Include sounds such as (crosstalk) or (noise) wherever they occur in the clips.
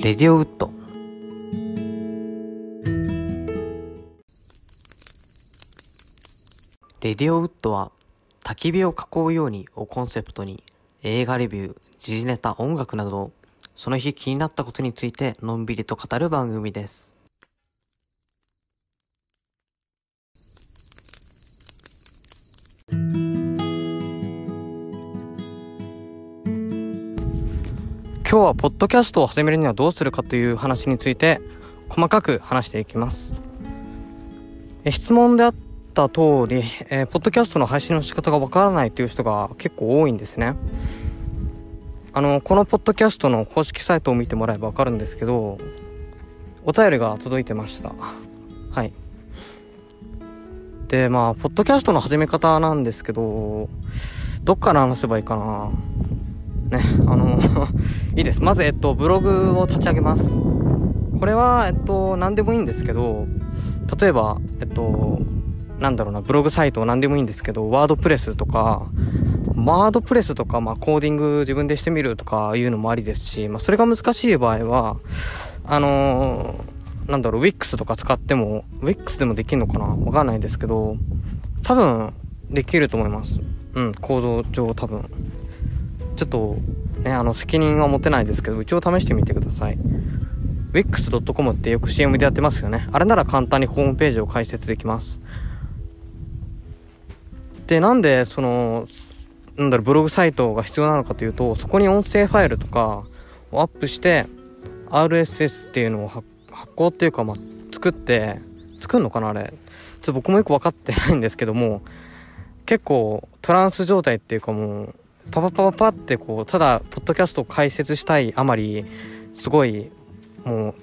レディオウッドレディオウッドは焚き火を囲うようにをコンセプトに映画レビュー、時事ネタ、音楽などその日気になったことについてのんびりと語る番組です。今日はポッドキャストを始めるにはどうするかという話について細かく話していきます。質問であった通り、えーポッドキャストの配信の仕方がわからないという人が結構多いんですね。あの、このポッドキャストの公式サイトを見てもらえばわかるんですけど、お便りが届いてました。はい。で、まあ、ポッドキャストの始め方なんですけど、どっから話せばいいかなね、あの、(laughs) いいです。まず、えっと、ブログを立ち上げます。これは、えっと、何でもいいんですけど、例えば、えっと、なんだろうな、ブログサイト何でもいいんですけど、ワードプレスとか、ワードプレスとか、まあ、コーディング自分でしてみるとかいうのもありですし、まあ、それが難しい場合は、あのーなんだろう、Wix とか使っても、Wix でもできるのかな？わかんないですけど、多分、できると思います。うん、構造上多分。ちょっと、ね、あの、責任は持てないですけど、一応試してみてください。wix.com ってよく CM でやってますよね。あれなら簡単にホームページを開設できます。で、なんで、その、なんだろう、ブログサイトが必要なのかというと、そこに音声ファイルとかをアップして、RSS っていうのを発行っていうか、まあ、作って、作るのかなあれ。ちょっと僕もよく分かってないんですけども、結構トランス状態っていうかもう、パパパパパってこう、ただ、ポッドキャストを解説したいあまり、すごい、も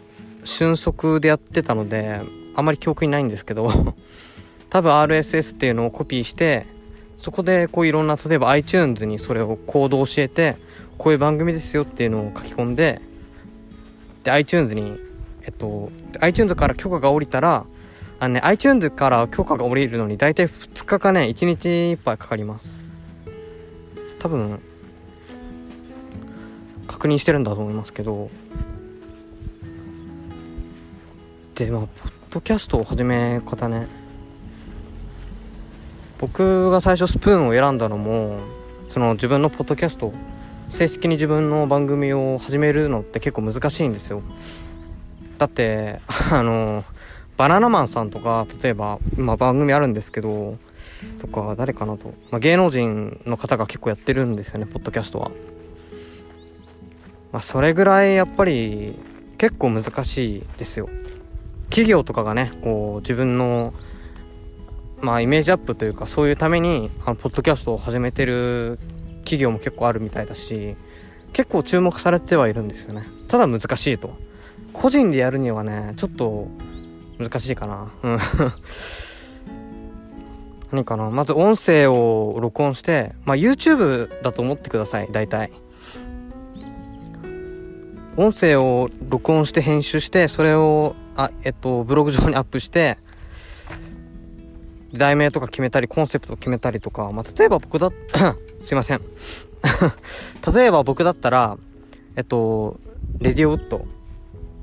う、瞬足でやってたので、あまり記憶にないんですけど、(laughs) 多分 RSS っていうのをコピーして、そこでこういろんな、例えば iTunes にそれをコードを教えて、こういう番組ですよっていうのを書き込んで、で、iTunes に、えっと、iTunes から許可が下りたら、あのね、iTunes から許可が下りるのに大体2日かね、1日いっぱいかかります。多分、確認してるんだと思いますけど、で、まあ、ポッドキャストを始め方ね。僕が最初スプーンを選んだのも、その自分のポッドキャスト、正式に自分の番組を始めるのって結構難しいんですよ。だって、あの、バナナマンさんとか、例えば、今番組あるんですけど、とか、誰かなと。まあ、芸能人の方が結構やってるんですよね、ポッドキャストは。まあ、それぐらいやっぱり、結構難しいですよ。企業とかがね、こう、自分の、まあ、イメージアップというか、そういうために、あの、ポッドキャストを始めてる企業も結構あるみたいだし、結構注目されてはいるんですよね。ただ難しいと。個人でやるにはね、ちょっと、難しいかな。うん。何かな？まず音声を録音して、まあ YouTube だと思ってください、大体。音声を録音して編集して、それを、あ、えっと、ブログ上にアップして、題名とか決めたり、コンセプト決めたりとか、まあ例えば僕だ、(coughs) すいません。(laughs) 例えば僕だったら、えっと、レディオウッド。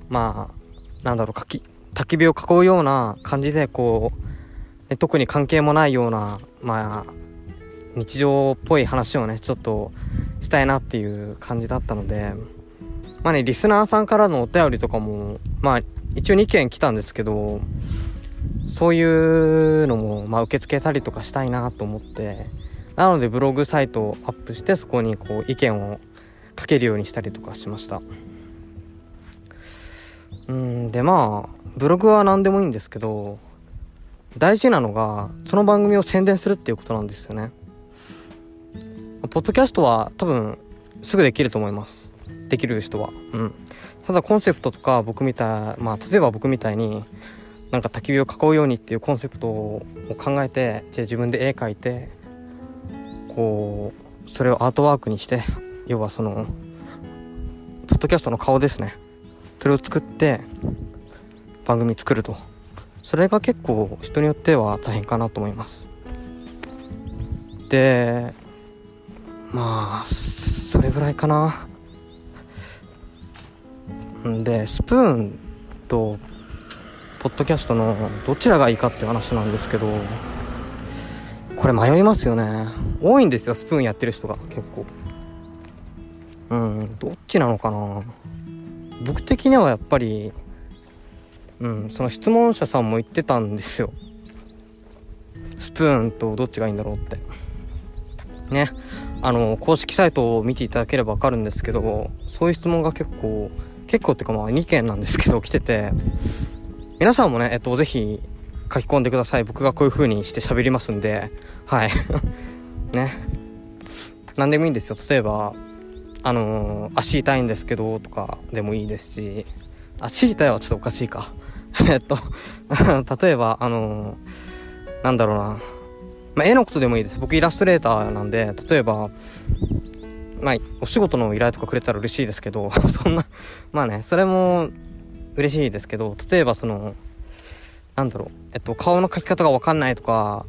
まあ、なんだろう、かき、焚き火を囲うような感じで、こう、特に関係もないような、まあ、日常っぽい話をね、ちょっとしたいなっていう感じだったので、まあね、リスナーさんからのお便りとかも、まあ、一応2件来たんですけど、そういうのも、まあ、受け付けたりとかしたいなと思って、なのでブログサイトをアップして、そこにこう、意見を書けるようにしたりとかしました。うん、でまあ、ブログは何でもいいんですけど、大事なのが、その番組を宣伝するっていうことなんですよね。ポッドキャストは多分、すぐできると思います。できる人は。うん。ただコンセプトとか僕みたい、まあ、例えば僕みたいに、なんか焚き火を囲うようにっていうコンセプトを考えて、じゃあ自分で絵描いて、こう、それをアートワークにして、要はその、ポッドキャストの顔ですね。それを作って、番組作ると。それが結構人によっては大変かなと思います。で、まあ、それぐらいかな。んでスプーンとポッドキャストのどちらがいいかって話なんですけどこれ迷いますよね多いんですよスプーンやってる人が結構うんどっちなのかな僕的にはやっぱりうんその質問者さんも言ってたんですよ。スプーンとどっちがいいんだろうって。ね。あの公式サイトを見ていただければ分かるんですけどそういう質問が結構結構っていうかまあ2件なんですけど来てて。皆さんもねえっとぜひ書き込んでください。僕がこういう風にして喋りますんで。はい。(laughs) ね。何でもいいんですよ。例えばあのー、足痛いんですけどとかでもいいですし。足痛いはちょっとおかしいか。(laughs) えっと (laughs) 例えばあのー、なんだろうなまあ、絵のことでもいいです。僕イラストレーターなんで、例えば、まあ、お仕事の依頼とかくれたら嬉しいですけど、(laughs) そんな、まあね、それも嬉しいですけど、例えばその、なんだろう、えっと、顔の描き方がわかんないとか、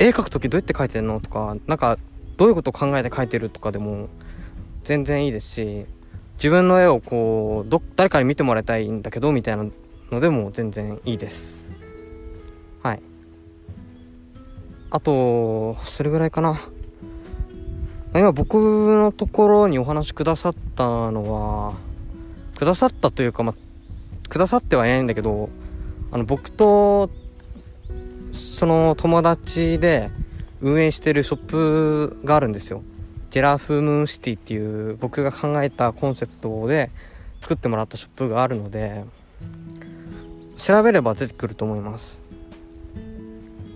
絵描くときどうやって描いてんのとか、なんか、どういうことを考えて描いてるとかでも、全然いいですし、自分の絵をこう、ど、誰かに見てもらいたいんだけど、みたいなのでも全然いいです。はい。あと、それぐらいかな。今僕のところにお話くださったのは、くださったというか、まあ、くださってはいないんだけど、あの、僕と、その友達で運営してるショップがあるんですよ。ジェラフムーンシティっていう僕が考えたコンセプトで作ってもらったショップがあるので、調べれば出てくると思います。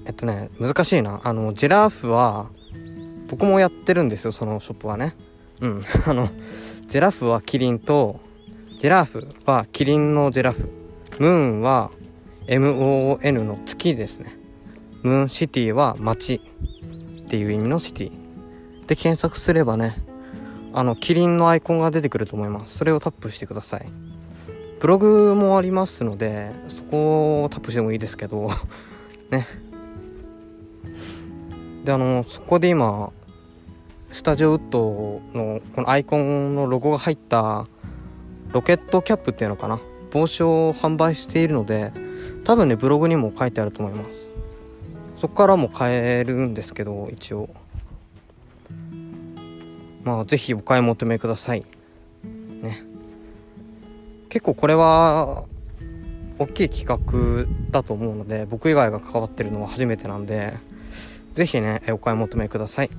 えっとね難しいな。あのジェラーフは僕もやってるんですよそのショップはね。うん。(laughs) あのジェラフはキリンとジェラーフはキリンのジェラフ。ムーンは MON の月ですね。ムーンシティは街。っていう意味のシティ。で検索すればねあのキリンのアイコンが出てくると思います。それをタップしてください。ブログもありますのでそこをタップしてもいいですけど (laughs) ね。であのそこで今スタジオウッドのこのアイコンのロゴが入ったロケットキャップっていうのかな？帽子を販売しているので多分ねブログにも書いてあると思います。そこからも買えるんですけど一応。まあ是非お買い求めください。結構これは大きい企画だと思うので僕以外が関わってるのは初めてなんでぜひね、お買い求めください。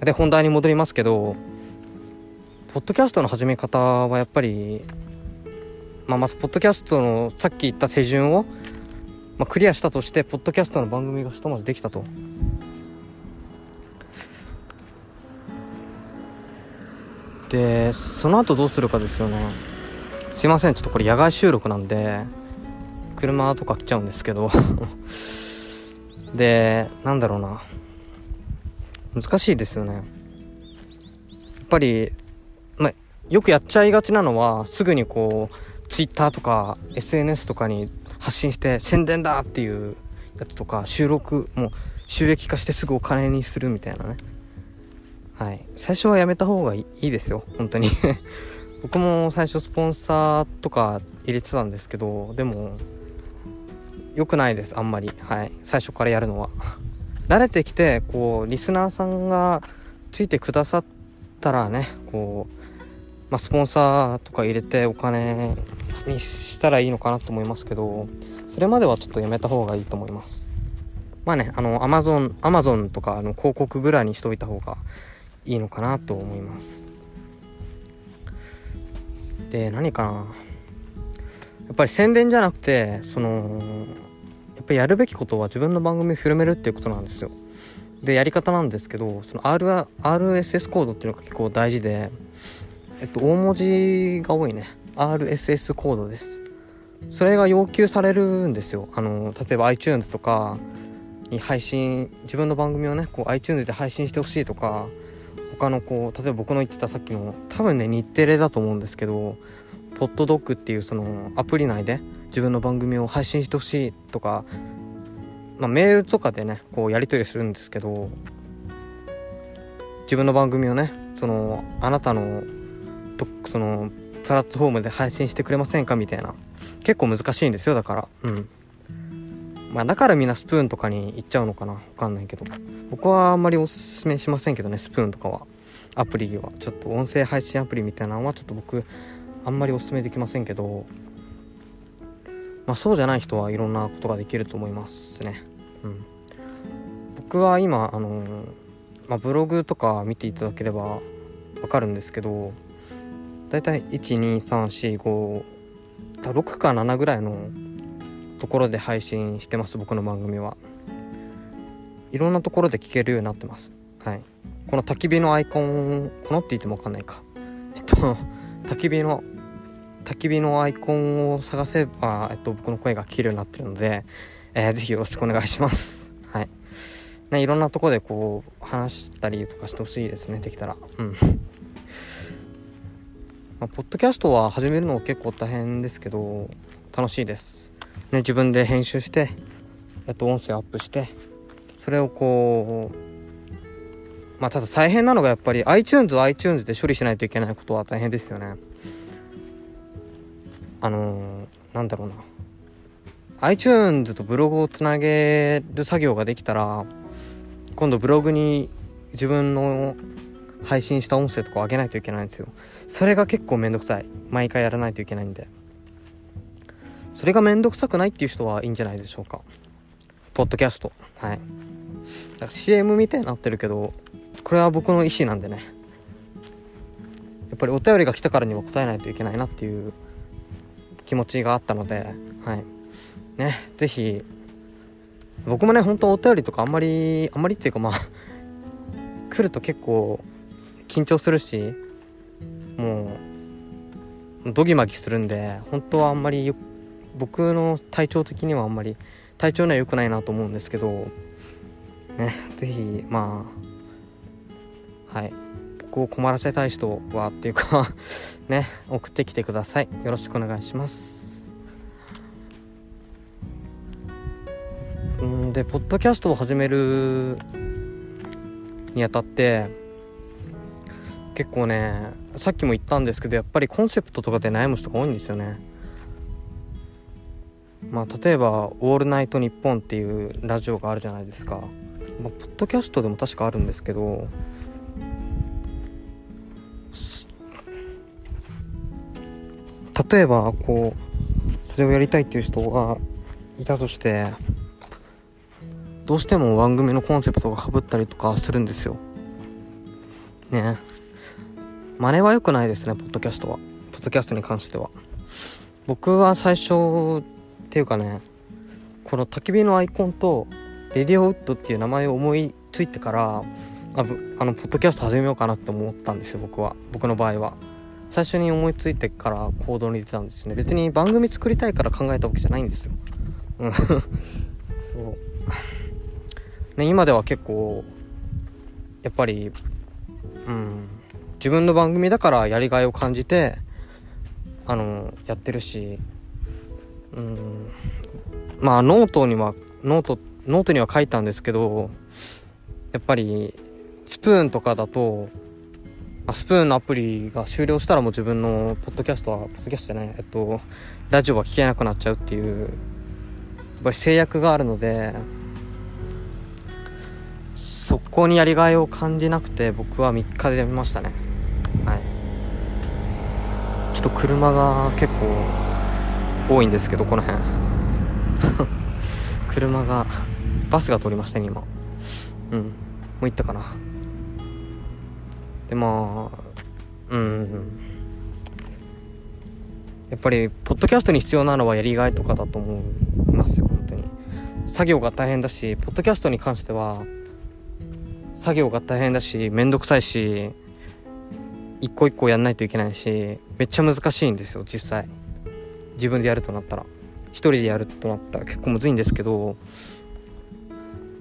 で、本題に戻りますけど、ポッドキャストの始め方はやっぱり、まあ、まず、ポッドキャストのさっき言った手順を、まあ、クリアしたとして、ポッドキャストの番組がひとまずできたと。で、その後どうするかですよね。すいません、ちょっとこれ野外収録なんで、車とか来ちゃうんですけど (laughs) で、なんだろうな。難しいですよね。やっぱり、まよくやっちゃいがちなのは、すぐにこう、Twitter とか SNS とかに発信して宣伝だっていうやつとか、収録、も収益化してすぐお金にするみたいなね。はい。最初はやめた方がいいですよ。本当に。(laughs) 僕も最初スポンサーとか入れてたんですけど、でも、良くないです。あんまり。はい。最初からやるのは。慣れてきてこうリスナーさんがついてくださったらねこうまあ、スポンサーとか入れてお金にしたらいいのかなと思いますけどそれまではちょっとやめた方がいいと思います。まあねあのアマゾンアマゾンとかの広告ぐらいにしといた方がいいのかなと思います。で何かな。やっぱり宣伝じゃなくてそのやっぱりやるべきことは自分の番組を広めるっていうことなんですよ。でやり方なんですけどその R RSS コードっていうのが結構大事でえっと大文字が多いね。RSS コードです。それが要求されるんですよ。あの例えば iTunes とかに配信自分の番組をねこう iTunes で配信してほしいとか他のこう例えば僕の言ってたさっきの多分ね日テレだと思うんですけどポッドドッグっていうそのアプリ内で自分の番組を配信してほしいとか、まあ、メールとかでねこうやり取りするんですけど自分の番組をねそのあなたのどそのプラットフォームで配信してくれませんかみたいな。結構難しいんですよだから。うん。まあだからみんなスプーンとかに行っちゃうのかな？わかんないけど。僕はあんまりおすすめしませんけどねスプーンとかは。アプリは。ちょっと音声配信アプリみたいなのはちょっと僕あんまりおすすめできませんけど。まあそうじゃない人はいろんなことができると思いますね。うん。僕は今あのまあ、ブログとか見ていただければわかるんですけどだいたい12345 6か7ぐらいのところで配信してます僕の番組は。いろんなところで聞けるようになってます。はい。この焚き火のアイコンこのって言っても分かんないか。えっと焚き火の焚き火のアイコンを探せば、えっと、僕の声が聞けるようになってるので、えー、ぜひよろしくお願いします。はい。ねいろんなとこでこう話したりとかしてほしいですねできたら。うん。まあ、ポッドキャストは始めるの結構大変ですけど楽しいです。ね自分で編集してえっと音声アップしてそれをこうまあただ大変なのがやっぱり iTunes は iTunes で処理しないといけないことは大変ですよね。あのー、なんだろうな。iTunes とブログをつなげる作業ができたら今度ブログに自分の配信した音声とかを上げないといけないんですよ。それが結構めんどくさい。毎回やらないといけないんで。それがめんどくさくないっていう人はいいんじゃないでしょうか。ポッドキャスト。はい。だから CM みたいになってるけどこれは僕の意思なんでね。やっぱりお便りが来たからには答えないといけないなっていう気持ちがあったのではい。ね是非僕もね本当お便りとかあんまりあんまりっていうかまあ来ると結構緊張するしもうドギマギするんで本当はあんまり僕の体調的にはあんまり体調には良くないなと思うんですけどね是非まあはい。僕を困らせたい人はっていうか (laughs) ね送ってきてください。よろしくお願いします。んでポッドキャストを始めるにあたって結構ねさっきも言ったんですけどやっぱりコンセプトとかで悩む人が多いんですよね。まあ例えば「オールナイトニッポン」っていうラジオがあるじゃないですか、まあ、ポッドキャストでも確かあるんですけど例えばこうそれをやりたいっていう人がいたとしてどうしても番組のコンセプトがかぶったりとかするんですよ。ね。真似は良くないですねポッドキャストは。ポッドキャストに関しては。僕は最初っていうかねこの焚き火のアイコンとレディオウッドっていう名前を思いついてからああのポッドキャスト始めようかなって思ったんですよ僕は。僕の場合は。最初に思いついてから行動に出たんですね。別に番組作りたいから考えたわけじゃないんですよ。うん。(laughs) そう。ね今では結構やっぱりうん。自分の番組だからやりがいを感じてあのやってるしうん。まあノートにはノートノートには書いたんですけどやっぱりスプーンとかだとスプーンのアプリが終了したらもう自分のポッドキャストはポッドキャストじゃないえっとラジオは聞けなくなっちゃうっていうやっぱり制約があるのでそこにやりがいを感じなくて僕は3日でやめましたね。はい。ちょっと車が結構多いんですけどこの辺。(laughs) 車がバスが通りましたね今。うん。もう行ったかな。でまあうんやっぱりポッドキャストに必要なのはやりがいとかだと思いますよ本当に。作業が大変だしポッドキャストに関しては作業が大変だしめんどくさいし一個一個やんないといけないしめっちゃ難しいんですよ実際。自分でやるとなったら一人でやるとなったら結構むずいんですけど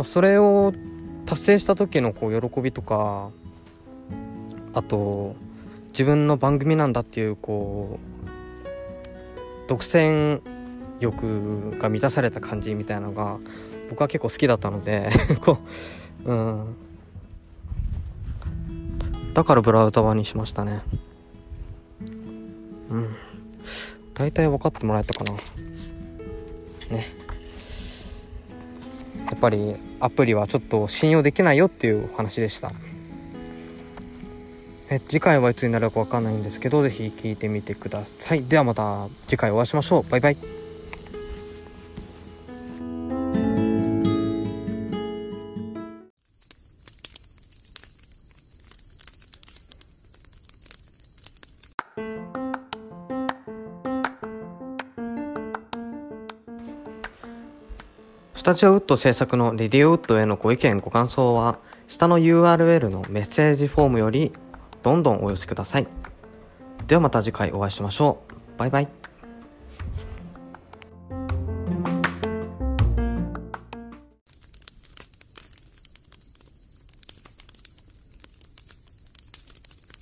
それを達成した時のこう喜びとかあと自分の番組なんだっていうこう独占欲が満たされた感じみたいなのが僕は結構好きだったので (laughs) こううん。だからブラウザ版にしましたね。大体分かってもらえたかな。ね。やっぱりアプリはちょっと信用できないよっていうお話でした。え次回はいつになるか分かんないんですけど是非聞いてみてください。ではまた次回お会いしましょう。バイバイ。タジオウッド制作のレディオウッドへのご意見ご感想は下の URL のメッセージフォームよりどんどんお寄せください。ではまた次回お会いしましょう。バイバイ。